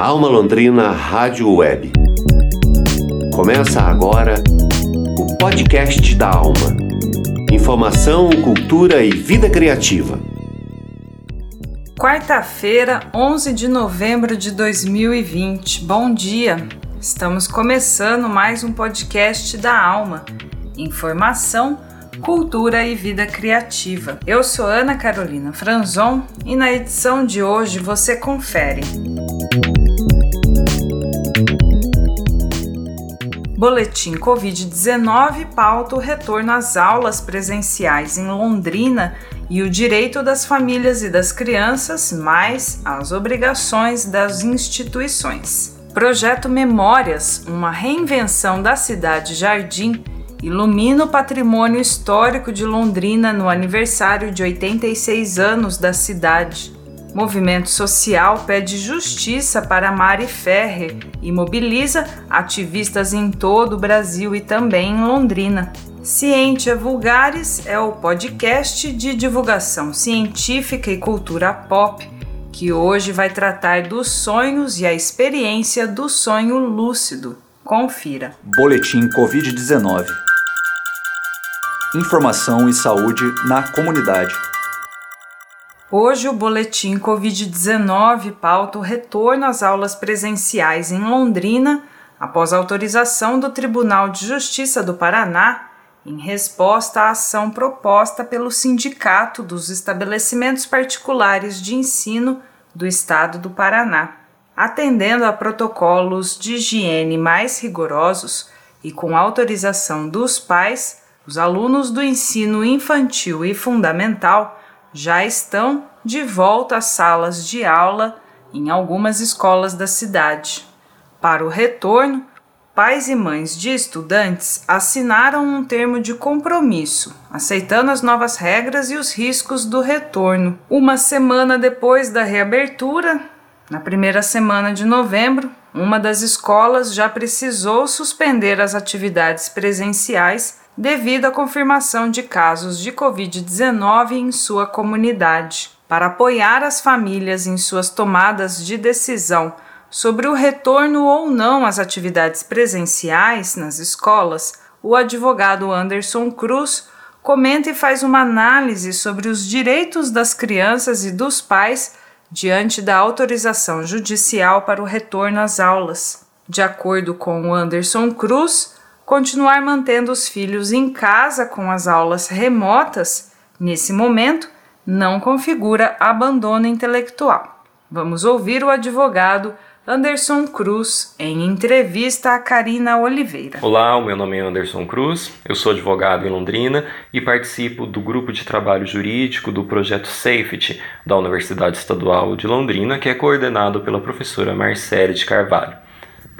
Alma Londrina Rádio Web. Começa agora o podcast da Alma. Informação, cultura e vida criativa. Quarta-feira, 11 de novembro de 2020. Bom dia. Estamos começando mais um podcast da Alma. Informação, cultura e vida criativa. Eu sou Ana Carolina Franzon e na edição de hoje você confere. Boletim Covid-19 pauta o retorno às aulas presenciais em Londrina e o direito das famílias e das crianças, mais as obrigações das instituições. Projeto Memórias, uma reinvenção da cidade Jardim, ilumina o patrimônio histórico de Londrina no aniversário de 86 anos da cidade. Movimento social pede justiça para Mari Ferrer e mobiliza ativistas em todo o Brasil e também em Londrina. Ciência Vulgares é o podcast de divulgação científica e cultura pop que hoje vai tratar dos sonhos e a experiência do sonho lúcido. Confira. Boletim Covid-19. Informação e saúde na comunidade. Hoje o boletim Covid-19 pauta o retorno às aulas presenciais em Londrina após autorização do Tribunal de Justiça do Paraná em resposta à ação proposta pelo Sindicato dos Estabelecimentos Particulares de Ensino do Estado do Paraná. Atendendo a protocolos de higiene mais rigorosos e com autorização dos pais, os alunos do ensino infantil e fundamental já estão de volta às salas de aula em algumas escolas da cidade. Para o retorno, pais e mães de estudantes assinaram um termo de compromisso, aceitando as novas regras e os riscos do retorno. Uma semana depois da reabertura, na primeira semana de novembro, uma das escolas já precisou suspender as atividades presenciais devido à confirmação de casos de Covid-19 em sua comunidade. Para apoiar as famílias em suas tomadas de decisão sobre o retorno ou não às atividades presenciais nas escolas, o advogado Anderson Cruz comenta e faz uma análise sobre os direitos das crianças e dos pais diante da autorização judicial para o retorno às aulas. De acordo com Anderson Cruz, continuar mantendo os filhos em casa com as aulas remotas, nesse momento, não configura abandono intelectual. Vamos ouvir o advogado Anderson Cruz em entrevista a Karina Oliveira. Olá, o meu nome é Anderson Cruz, eu sou advogado em Londrina e participo do grupo de trabalho jurídico do projeto Safety da Universidade Estadual de Londrina, que é coordenado pela professora Marcele de Carvalho.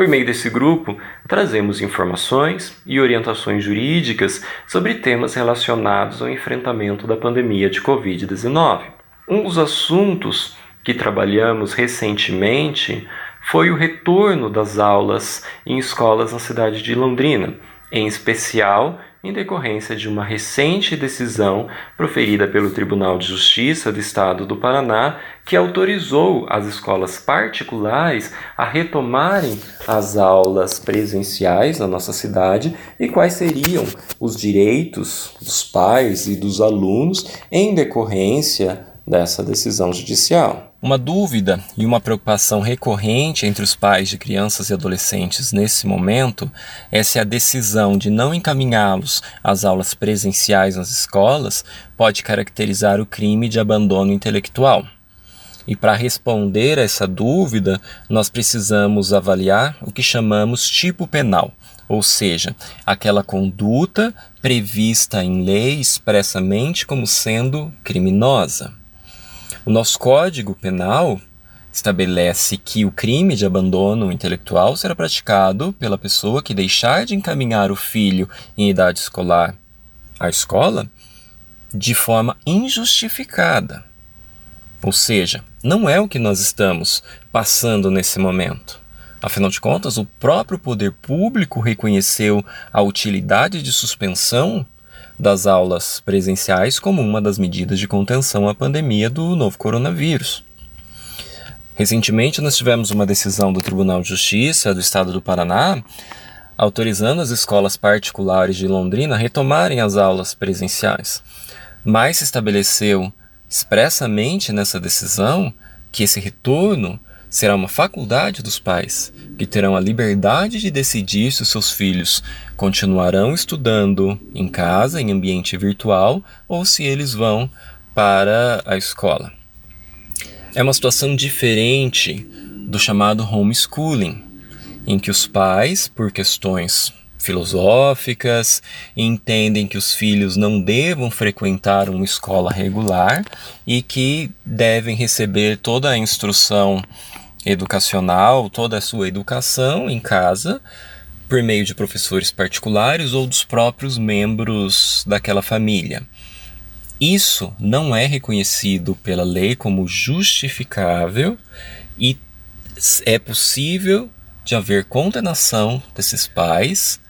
Por meio desse grupo, trazemos informações e orientações jurídicas sobre temas relacionados ao enfrentamento da pandemia de Covid-19. Um dos assuntos que trabalhamos recentemente foi o retorno das aulas em escolas na cidade de Londrina, em especial em decorrência de uma recente decisão proferida pelo Tribunal de Justiça do Estado do Paraná, que autorizou as escolas particulares a retomarem as aulas presenciais na nossa cidade e quais seriam os direitos dos pais e dos alunos em decorrência dessa decisão judicial. Uma dúvida e uma preocupação recorrente entre os pais de crianças e adolescentes nesse momento é se a decisão de não encaminhá-los às aulas presenciais nas escolas pode caracterizar o crime de abandono intelectual. E para responder a essa dúvida, nós precisamos avaliar o que chamamos tipo penal, ou seja, aquela conduta prevista em lei expressamente como sendo criminosa. O nosso Código Penal estabelece que o crime de abandono intelectual será praticado pela pessoa que deixar de encaminhar o filho em idade escolar à escola de forma injustificada. Ou seja, não é o que nós estamos passando nesse momento. Afinal de contas, o próprio poder público reconheceu a utilidade de suspensão das aulas presenciais como uma das medidas de contenção à pandemia do novo coronavírus. Recentemente, nós tivemos uma decisão do Tribunal de Justiça do Estado do Paraná autorizando as escolas particulares de Londrina a retomarem as aulas presenciais. Mas se estabeleceu expressamente nessa decisão que esse retorno será uma faculdade dos pais, que terão a liberdade de decidir se os seus filhos continuarão estudando em casa, em ambiente virtual, ou se eles vão para a escola. É uma situação diferente do chamado homeschooling, em que os pais, por questões filosóficas, entendem que os filhos não devam frequentar uma escola regular e que devem receber toda a instrução educacional, toda a sua educação em casa, por meio de professores particulares ou dos próprios membros daquela família. Isso não é reconhecido pela lei como justificável e é possível de haver condenação desses pais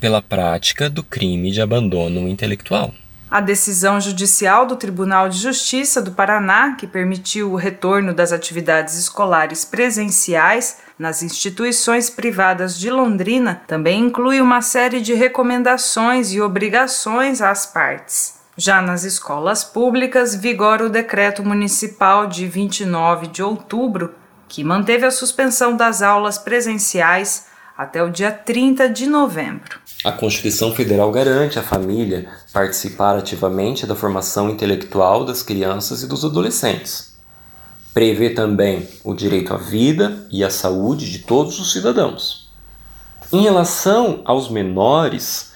pela prática do crime de abandono intelectual. A decisão judicial do Tribunal de Justiça do Paraná, que permitiu o retorno das atividades escolares presenciais nas instituições privadas de Londrina, também inclui uma série de recomendações e obrigações às partes. Já nas escolas públicas, vigora o decreto municipal de 29 de outubro, que manteve a suspensão das aulas presenciais até o dia 30 de novembro. A Constituição Federal garante à família participar ativamente da formação intelectual das crianças e dos adolescentes. Prevê também o direito à vida e à saúde de todos os cidadãos. Em relação aos menores,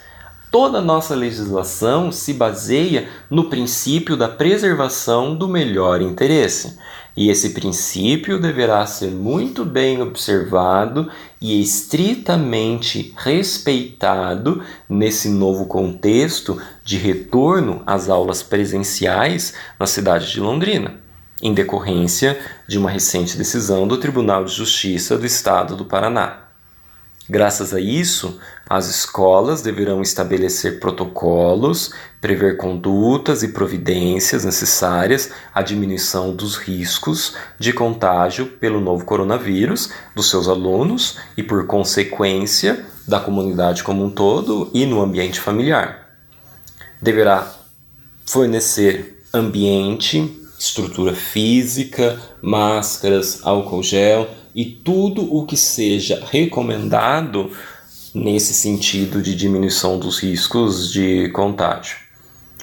toda a nossa legislação se baseia no princípio da preservação do melhor interesse e esse princípio deverá ser muito bem observado e estritamente respeitado nesse novo contexto de retorno às aulas presenciais na cidade de Londrina, em decorrência de uma recente decisão do Tribunal de Justiça do Estado do Paraná. Graças a isso, as escolas deverão estabelecer protocolos, prever condutas e providências necessárias à diminuição dos riscos de contágio pelo novo coronavírus dos seus alunos e, por consequência, da comunidade como um todo e no ambiente familiar. Deverá fornecer ambiente, estrutura física, máscaras, álcool gel e tudo o que seja recomendado nesse sentido de diminuição dos riscos de contágio.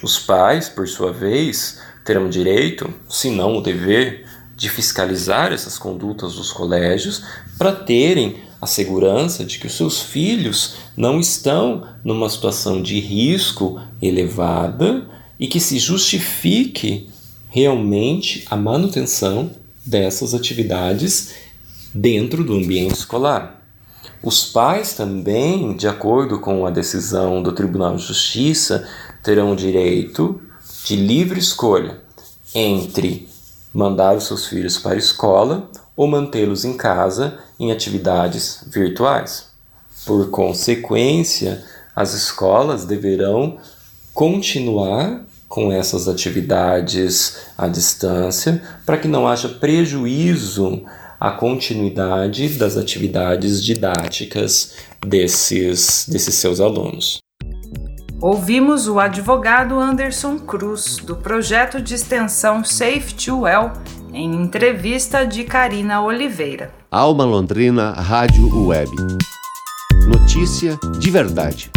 Os pais, por sua vez, terão direito, se não o dever, de fiscalizar essas condutas dos colégios para terem a segurança de que os seus filhos não estão numa situação de risco elevada e que se justifique realmente a manutenção dessas atividades dentro do ambiente escolar. Os pais também, de acordo com a decisão do Tribunal de Justiça, terão o direito de livre escolha entre mandar os seus filhos para a escola ou mantê-los em casa em atividades virtuais. Por consequência, as escolas deverão continuar com essas atividades à distância para que não haja prejuízo a continuidade das atividades didáticas desses, desses seus alunos. Ouvimos o advogado Anderson Cruz, do projeto de extensão Safe to Well, em entrevista de Karina Oliveira. Alma Londrina Rádio Web. Notícia de verdade.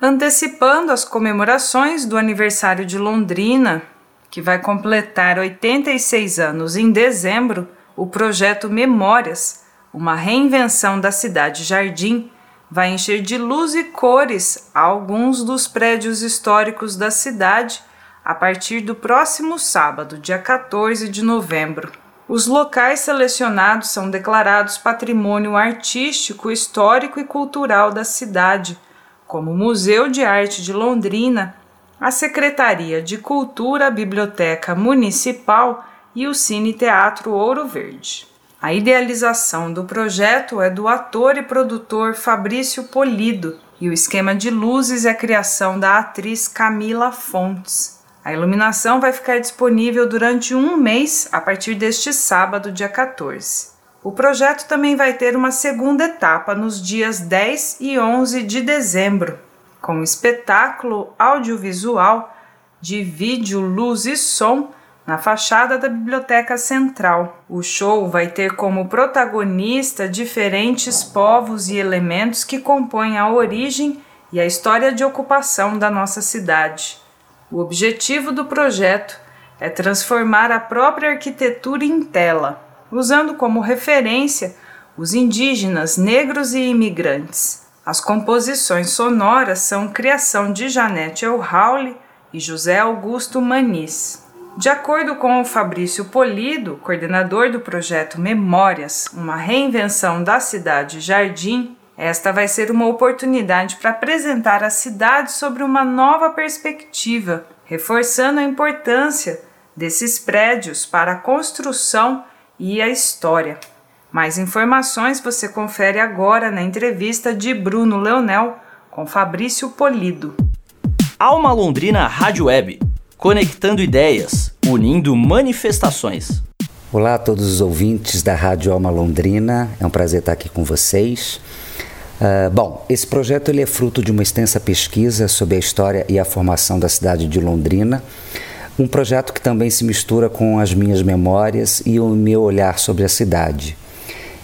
Antecipando as comemorações do aniversário de Londrina, que vai completar 86 anos em dezembro, o projeto Memórias, uma reinvenção da cidade jardim, vai encher de luz e cores alguns dos prédios históricos da cidade a partir do próximo sábado, dia 14 de novembro. Os locais selecionados são declarados Patrimônio Artístico, Histórico e Cultural da cidade, como o Museu de Arte de Londrina, a Secretaria de Cultura, Biblioteca Municipal e o Cine Teatro Ouro Verde. A idealização do projeto é do ator e produtor Fabrício Polido e o esquema de luzes é a criação da atriz Camila Fontes. A iluminação vai ficar disponível durante um mês a partir deste sábado, dia 14. O projeto também vai ter uma segunda etapa nos dias 10 e 11 de dezembro, com espetáculo audiovisual de vídeo, luz e som na fachada da Biblioteca Central. O show vai ter como protagonista diferentes povos e elementos que compõem a origem e a história de ocupação da nossa cidade. O objetivo do projeto é transformar a própria arquitetura em tela, usando como referência os indígenas, negros e imigrantes. As composições sonoras são criação de Janete Elhauli e José Augusto Manis. De acordo com o Fabrício Polido, coordenador do projeto Memórias, uma reinvenção da cidade Jardim, esta vai ser uma oportunidade para apresentar a cidade sobre uma nova perspectiva, reforçando a importância desses prédios para a construção e a história. Mais informações você confere agora na entrevista de Bruno Leonel com Fabrício Polido. Alma Londrina Rádio Web conectando ideias, unindo manifestações. Olá a todos os ouvintes da Rádio Alma Londrina, é um prazer estar aqui com vocês. Uh, bom, esse projeto ele é fruto de uma extensa pesquisa sobre a história e a formação da cidade de Londrina, um projeto que também se mistura com as minhas memórias e o meu olhar sobre a cidade.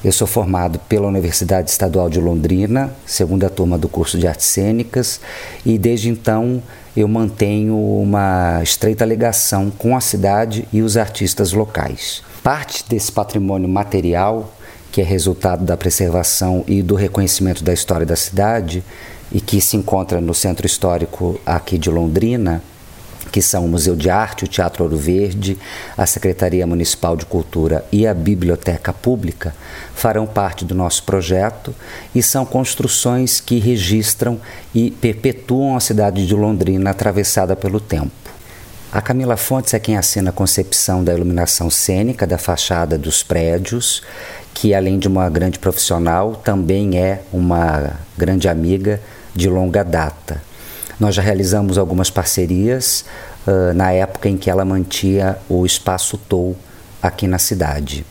Eu sou formado pela Universidade Estadual de Londrina, segunda turma do curso de Artes Cênicas, e desde então eu mantenho uma estreita ligação com a cidade e os artistas locais. Parte desse patrimônio material, que é resultado da preservação e do reconhecimento da história da cidade, e que se encontra no centro histórico aqui de Londrina, que são o Museu de Arte, o Teatro Ouro Verde, a Secretaria Municipal de Cultura e a Biblioteca Pública, farão parte do nosso projeto e são construções que registram e perpetuam a cidade de Londrina atravessada pelo tempo. A Camila Fontes é quem assina a concepção da iluminação cênica da fachada dos prédios, que além de uma grande profissional, também é uma grande amiga de longa data. Nós já realizamos algumas parcerias uh, na época em que ela mantinha o espaço Tou aqui na cidade.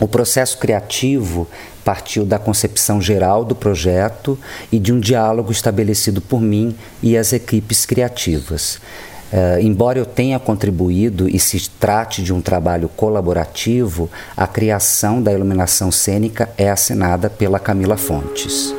O processo criativo partiu da concepção geral do projeto e de um diálogo estabelecido por mim e as equipes criativas. Uh, embora eu tenha contribuído e se trate de um trabalho colaborativo, a criação da iluminação cênica é assinada pela Camila Fontes.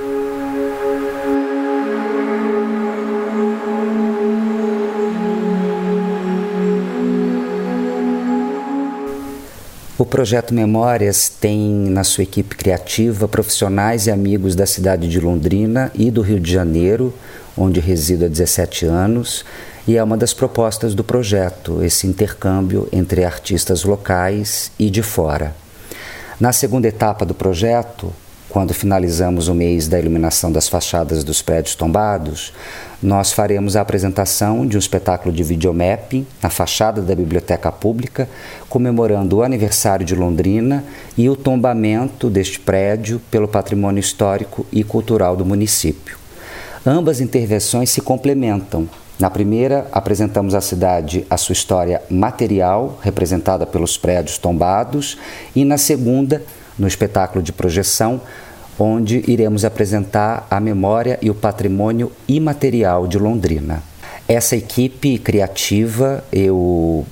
O projeto Memórias tem na sua equipe criativa profissionais e amigos da cidade de Londrina e do Rio de Janeiro, onde resido há 17 anos, e é uma das propostas do projeto, esse intercâmbio entre artistas locais e de fora. Na segunda etapa do projeto, quando finalizamos o mês da iluminação das fachadas dos prédios tombados, nós faremos a apresentação de um espetáculo de videomapping na fachada da Biblioteca Pública, comemorando o aniversário de Londrina e o tombamento deste prédio pelo patrimônio histórico e cultural do município. Ambas intervenções se complementam. Na primeira, apresentamos à cidade a sua história material, representada pelos prédios tombados, e na segunda, no espetáculo de projeção, onde iremos apresentar a memória e o patrimônio imaterial de Londrina. Essa equipe criativa eu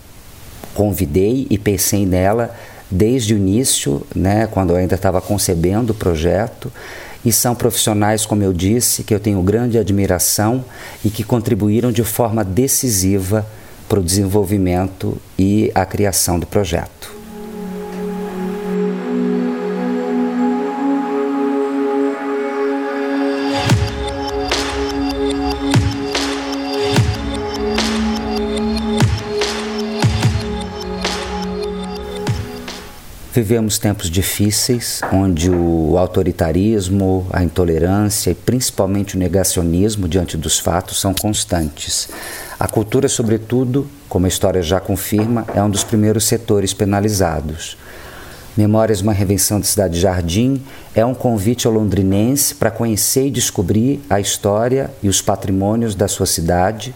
convidei e pensei nela desde o início, né, quando eu ainda estava concebendo o projeto, e são profissionais, como eu disse, que eu tenho grande admiração e que contribuíram de forma decisiva para o desenvolvimento e a criação do projeto. Vivemos tempos difíceis onde o autoritarismo, a intolerância e principalmente o negacionismo diante dos fatos são constantes. A cultura, sobretudo, como a história já confirma, é um dos primeiros setores penalizados. Memórias uma Revenção de Cidade Jardim é um convite ao londrinense para conhecer e descobrir a história e os patrimônios da sua cidade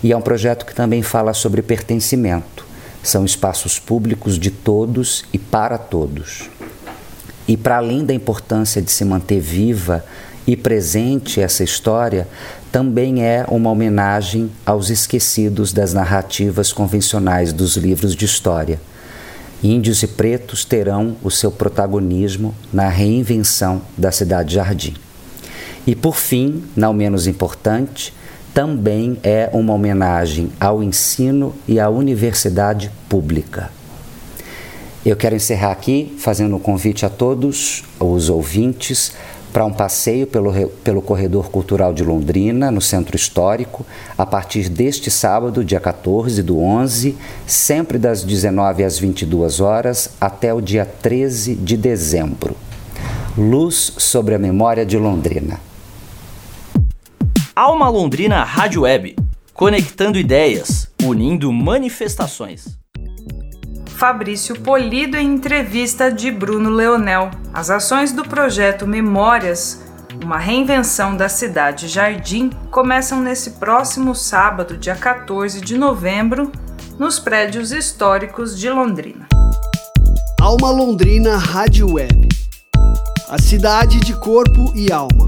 E é um projeto que também fala sobre pertencimento. São espaços públicos de todos e para todos. E para além da importância de se manter viva e presente essa história, também é uma homenagem aos esquecidos das narrativas convencionais dos livros de história. Índios e pretos terão o seu protagonismo na reinvenção da cidade-jardim. E por fim, não menos importante, também é uma homenagem ao ensino e à universidade pública. Eu quero encerrar aqui fazendo um convite a todos os ouvintes para um passeio pelo, pelo Corredor Cultural de Londrina, no Centro Histórico, a partir deste sábado, dia 14 do 11, sempre das 19 às 22 horas, até o dia 13 de dezembro. Luz sobre a memória de Londrina. Alma Londrina Rádio Web, conectando ideias, unindo manifestações. Fabrício Polido em entrevista de Bruno Leonel. As ações do projeto Memórias, uma reinvenção da cidade Jardim, começam nesse próximo sábado, dia 14 de novembro, nos prédios históricos de Londrina. Alma Londrina Rádio Web. A cidade de corpo e alma.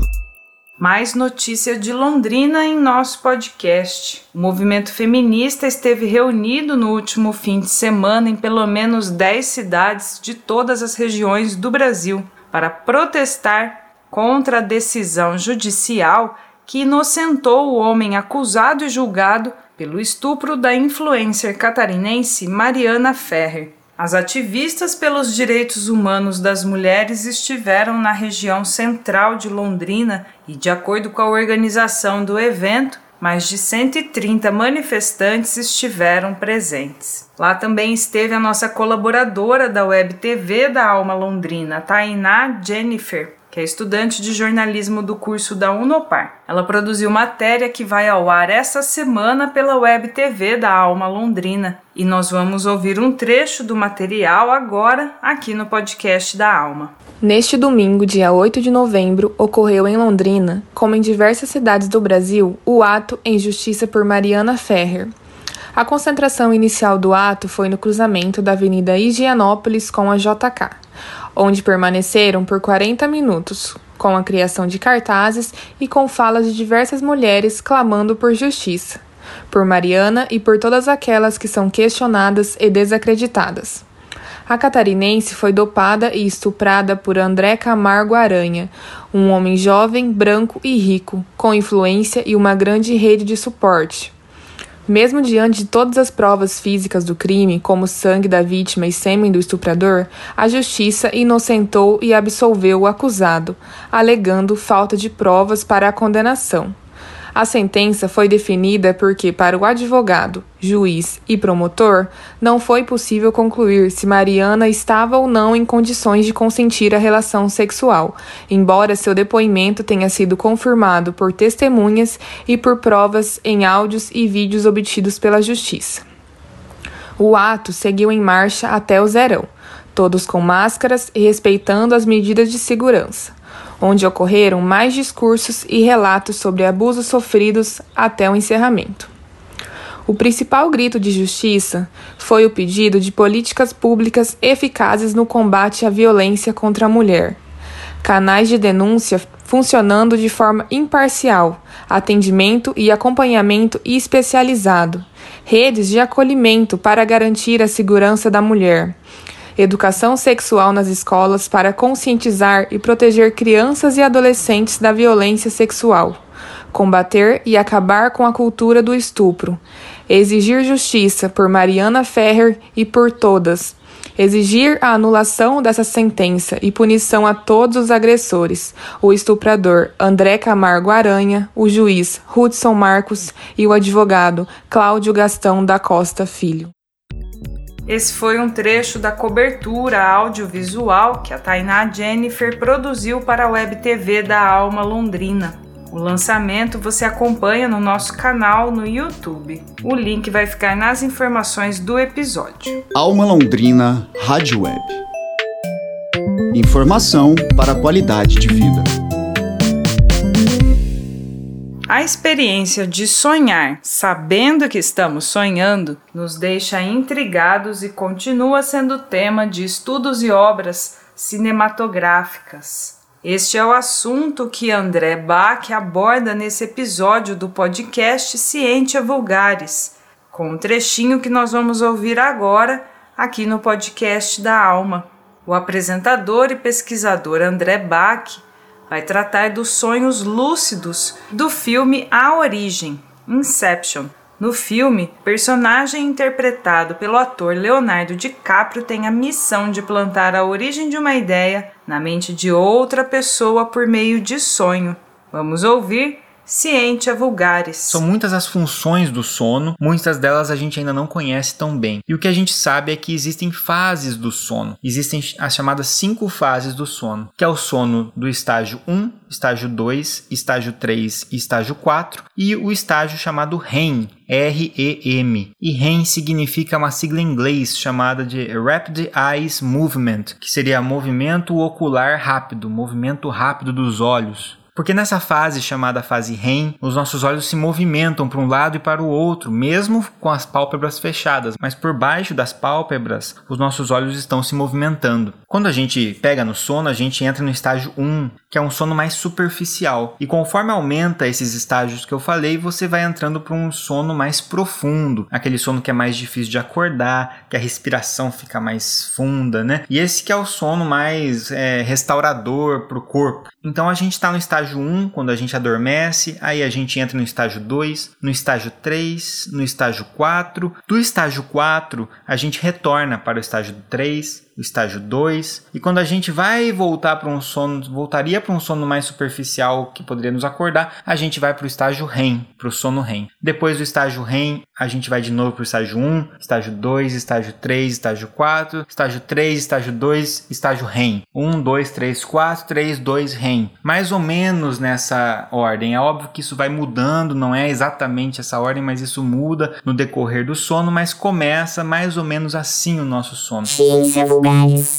Mais notícia de Londrina em nosso podcast. O movimento feminista esteve reunido no último fim de semana em pelo menos 10 cidades de todas as regiões do Brasil para protestar contra a decisão judicial que inocentou o homem acusado e julgado pelo estupro da influencer catarinense Mariana Ferrer. As ativistas pelos direitos humanos das mulheres estiveram na região central de Londrina e, de acordo com a organização do evento, mais de 130 manifestantes estiveram presentes. Lá também esteve a nossa colaboradora da Web TV da Alma Londrina, Tainá Jennifer, que é estudante de jornalismo do curso da Unopar. Ela produziu matéria que vai ao ar essa semana pela Web TV da Alma Londrina e nós vamos ouvir um trecho do material agora aqui no podcast da Alma. Neste domingo, dia 8 de novembro, ocorreu em Londrina, como em diversas cidades do Brasil, o ato em justiça por Mariana Ferrer. A concentração inicial do ato foi no cruzamento da Avenida Higienópolis com a JK onde permaneceram por 40 minutos, com a criação de cartazes e com falas de diversas mulheres clamando por justiça, por Mariana e por todas aquelas que são questionadas e desacreditadas. A catarinense foi dopada e estuprada por André Camargo Aranha, um homem jovem, branco e rico, com influência e uma grande rede de suporte. Mesmo diante de todas as provas físicas do crime, como sangue da vítima e sêmen do estuprador, a justiça inocentou e absolveu o acusado, alegando falta de provas para a condenação. A sentença foi definida porque, para o advogado, juiz e promotor, não foi possível concluir se Mariana estava ou não em condições de consentir a relação sexual, embora seu depoimento tenha sido confirmado por testemunhas e por provas em áudios e vídeos obtidos pela Justiça. O ato seguiu em marcha até o zerão, todos com máscaras e respeitando as medidas de segurança onde ocorreram mais discursos e relatos sobre abusos sofridos até o encerramento. O principal grito de justiça foi o pedido de políticas públicas eficazes no combate à violência contra a mulher, canais de denúncia funcionando de forma imparcial, atendimento e acompanhamento especializado, redes de acolhimento para garantir a segurança da mulher, educação sexual nas escolas para conscientizar e proteger crianças e adolescentes da violência sexual, combater e acabar com a cultura do estupro, exigir justiça por Mariana Ferrer e por todas, exigir a anulação dessa sentença e punição a todos os agressores, o estuprador André Camargo Aranha, o juiz Hudson Marcos e o advogado Cláudio Gastão da Costa Filho. Esse foi um trecho da cobertura audiovisual que a Tainá Jennifer produziu para a Web TV da Alma Londrina. O lançamento você acompanha no nosso canal no YouTube. O link vai ficar nas informações do episódio. Alma Londrina Rádio Web. Informação para qualidade de vida. A experiência de sonhar, sabendo que estamos sonhando, nos deixa intrigados e continua sendo tema de estudos e obras cinematográficas. Este é o assunto que André Bach aborda nesse episódio do podcast Ciência Vulgares, com um trechinho que nós vamos ouvir agora aqui no podcast da Alma. O apresentador e pesquisador André Bach vai tratar dos sonhos lúcidos do filme A Origem, Inception. No filme, personagem interpretado pelo ator Leonardo DiCaprio tem a missão de plantar a origem de uma ideia na mente de outra pessoa por meio de sonho. Vamos ouvir ciência vulgares. São muitas as funções do sono, muitas delas a gente ainda não conhece tão bem. E o que a gente sabe é que existem fases do sono. Existem as chamadas cinco fases do sono, que é o sono do estágio 1, estágio 2, estágio 3 e estágio 4, e o estágio chamado REM, R-E-M. E REM significa uma sigla em inglês chamada de Rapid Eyes Movement, que seria movimento ocular rápido, movimento rápido dos olhos. Porque nessa fase chamada fase REM, os nossos olhos se movimentam para um lado e para o outro, mesmo com as pálpebras fechadas, mas por baixo das pálpebras, os nossos olhos estão se movimentando. Quando a gente pega no sono, a gente entra no estágio 1, que é um sono mais superficial. E conforme aumenta esses estágios que eu falei, você vai entrando para um sono mais profundo, aquele sono que é mais difícil de acordar, que a respiração fica mais funda, né? E esse que é o sono mais é, restaurador para o corpo. Então a gente está no estágio 1, quando a gente adormece, aí a gente entra no estágio 2, no estágio 3, no estágio 4. Do estágio 4, a gente retorna para o estágio 3, o estágio 2. E quando a gente vai voltar para um sono, voltaria para um sono mais superficial que poderia nos acordar, a gente vai para o estágio REM, para o sono REM. Depois do estágio REM, a gente vai de novo para o estágio 1, estágio 2, estágio 3, estágio 4, estágio 3, estágio 2, estágio REM. 1, 2, 3, 4, 3, 2, REM. Mais ou menos nessa ordem. É óbvio que isso vai mudando, não é exatamente essa ordem, mas isso muda no decorrer do sono, mas começa mais ou menos assim o nosso sono.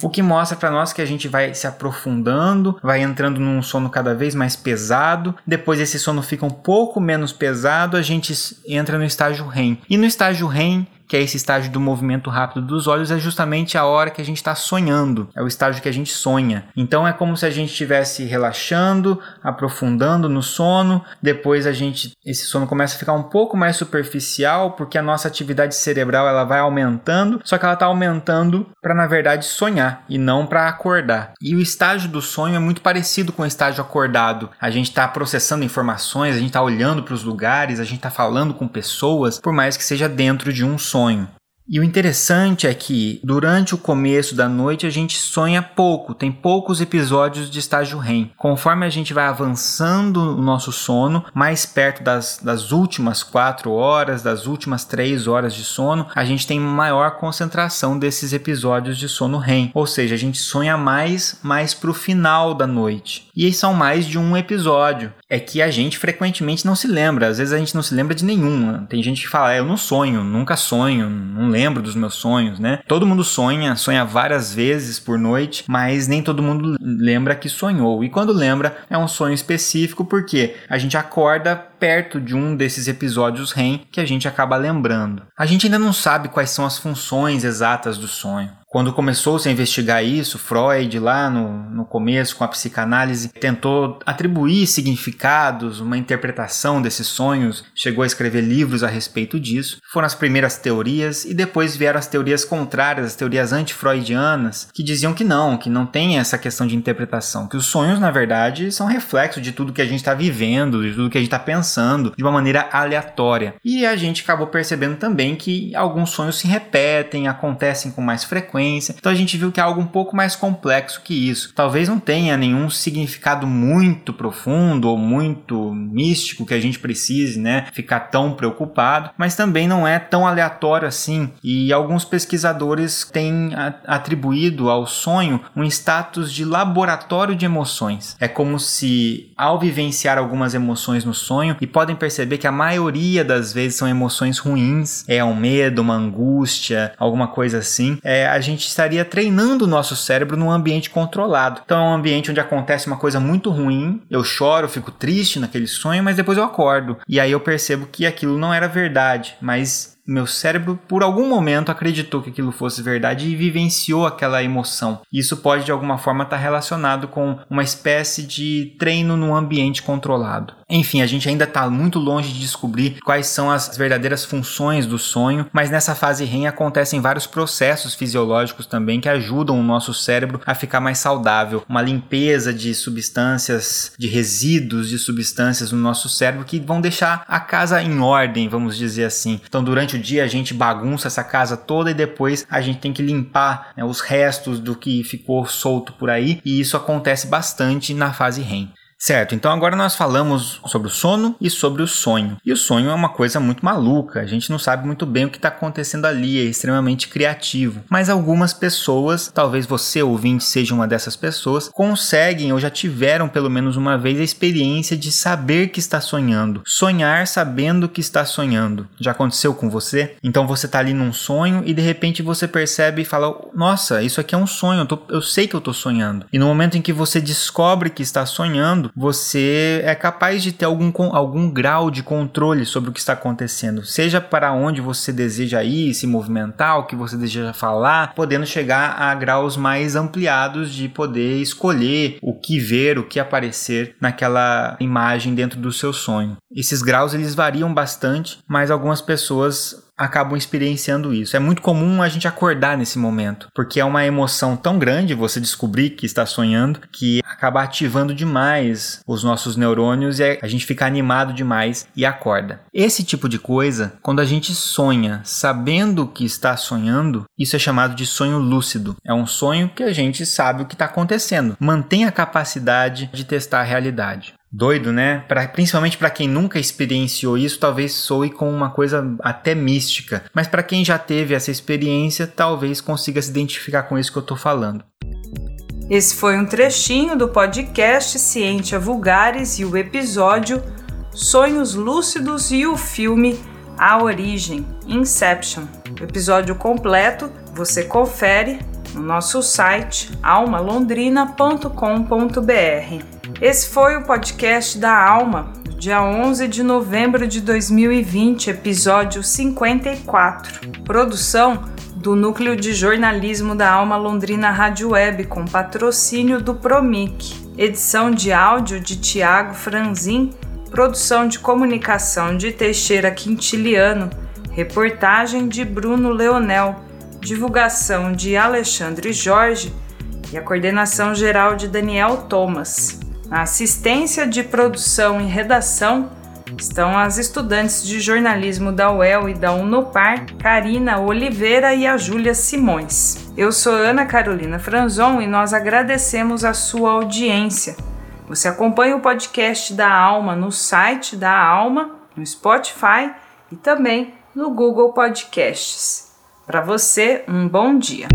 O que mostra para nós que a gente vai se aprofundando, vai entrando num sono cada vez mais pesado. Depois esse sono fica um pouco menos pesado, a gente entra no estágio REM. E no estágio REM que é esse estágio do movimento rápido dos olhos, é justamente a hora que a gente está sonhando. É o estágio que a gente sonha. Então é como se a gente estivesse relaxando, aprofundando no sono. Depois a gente, esse sono começa a ficar um pouco mais superficial, porque a nossa atividade cerebral ela vai aumentando, só que ela está aumentando para na verdade sonhar e não para acordar. E o estágio do sonho é muito parecido com o estágio acordado. A gente está processando informações, a gente está olhando para os lugares, a gente está falando com pessoas, por mais que seja dentro de um sonho sonho. E o interessante é que durante o começo da noite a gente sonha pouco, tem poucos episódios de estágio REM. Conforme a gente vai avançando o nosso sono, mais perto das, das últimas quatro horas, das últimas três horas de sono, a gente tem maior concentração desses episódios de sono REM. Ou seja, a gente sonha mais, mais para o final da noite. E são mais de um episódio é que a gente frequentemente não se lembra. Às vezes a gente não se lembra de nenhum. Tem gente que fala, é, eu não sonho, nunca sonho, não lembro dos meus sonhos, né? Todo mundo sonha, sonha várias vezes por noite, mas nem todo mundo lembra que sonhou. E quando lembra, é um sonho específico porque a gente acorda perto de um desses episódios REM que a gente acaba lembrando. A gente ainda não sabe quais são as funções exatas do sonho. Quando começou-se a investigar isso, Freud, lá no, no começo, com a psicanálise, tentou atribuir significados, uma interpretação desses sonhos, chegou a escrever livros a respeito disso. Foram as primeiras teorias, e depois vieram as teorias contrárias, as teorias anti-freudianas, que diziam que não, que não tem essa questão de interpretação, que os sonhos, na verdade, são reflexo de tudo que a gente está vivendo, de tudo que a gente está pensando, de uma maneira aleatória. E a gente acabou percebendo também que alguns sonhos se repetem, acontecem com mais frequência. Então a gente viu que é algo um pouco mais complexo que isso. Talvez não tenha nenhum significado muito profundo ou muito místico que a gente precise, né, ficar tão preocupado, mas também não é tão aleatório assim. E alguns pesquisadores têm atribuído ao sonho um status de laboratório de emoções. É como se ao vivenciar algumas emoções no sonho, e podem perceber que a maioria das vezes são emoções ruins, é um medo, uma angústia, alguma coisa assim, é, a gente estaria treinando o nosso cérebro num ambiente controlado. Então é um ambiente onde acontece uma coisa muito ruim, eu choro, fico triste naquele sonho, mas depois eu acordo. E aí eu percebo que aquilo não era verdade, mas meu cérebro, por algum momento, acreditou que aquilo fosse verdade e vivenciou aquela emoção. Isso pode, de alguma forma, estar relacionado com uma espécie de treino num ambiente controlado. Enfim, a gente ainda está muito longe de descobrir quais são as verdadeiras funções do sonho, mas nessa fase REM acontecem vários processos fisiológicos também que ajudam o nosso cérebro a ficar mais saudável. Uma limpeza de substâncias, de resíduos de substâncias no nosso cérebro que vão deixar a casa em ordem, vamos dizer assim. Então, durante o dia a gente bagunça essa casa toda e depois a gente tem que limpar né, os restos do que ficou solto por aí, e isso acontece bastante na fase REM. Certo, então agora nós falamos sobre o sono e sobre o sonho. E o sonho é uma coisa muito maluca, a gente não sabe muito bem o que está acontecendo ali, é extremamente criativo. Mas algumas pessoas, talvez você ouvinte seja uma dessas pessoas, conseguem ou já tiveram pelo menos uma vez a experiência de saber que está sonhando. Sonhar sabendo que está sonhando. Já aconteceu com você? Então você está ali num sonho e de repente você percebe e fala: Nossa, isso aqui é um sonho, eu, tô, eu sei que eu estou sonhando. E no momento em que você descobre que está sonhando, você é capaz de ter algum, algum grau de controle sobre o que está acontecendo, seja para onde você deseja ir, se movimentar, o que você deseja falar, podendo chegar a graus mais ampliados de poder escolher o que ver, o que aparecer naquela imagem dentro do seu sonho. Esses graus eles variam bastante, mas algumas pessoas acabam experienciando isso. É muito comum a gente acordar nesse momento, porque é uma emoção tão grande você descobrir que está sonhando que acaba ativando demais os nossos neurônios e a gente fica animado demais e acorda. Esse tipo de coisa, quando a gente sonha sabendo que está sonhando, isso é chamado de sonho lúcido. É um sonho que a gente sabe o que está acontecendo. Mantém a capacidade de testar a realidade. Doido, né? Pra, principalmente para quem nunca experienciou isso, talvez soe com uma coisa até mística. Mas para quem já teve essa experiência, talvez consiga se identificar com isso que eu tô falando. Esse foi um trechinho do podcast Ciência Vulgares e o episódio Sonhos Lúcidos e o filme A Origem, Inception. O episódio completo você confere no nosso site almalondrina.com.br. Esse foi o podcast da Alma, dia 11 de novembro de 2020, episódio 54. Produção do Núcleo de Jornalismo da Alma Londrina Rádio Web, com patrocínio do Promic. Edição de áudio de Tiago Franzin, produção de comunicação de Teixeira Quintiliano, reportagem de Bruno Leonel, divulgação de Alexandre Jorge e a coordenação geral de Daniel Thomas. Na assistência de produção e redação estão as estudantes de jornalismo da UEL e da Unopar, Karina Oliveira e a Júlia Simões. Eu sou Ana Carolina Franzon e nós agradecemos a sua audiência. Você acompanha o podcast da Alma no site da Alma, no Spotify e também no Google Podcasts. Para você, um bom dia.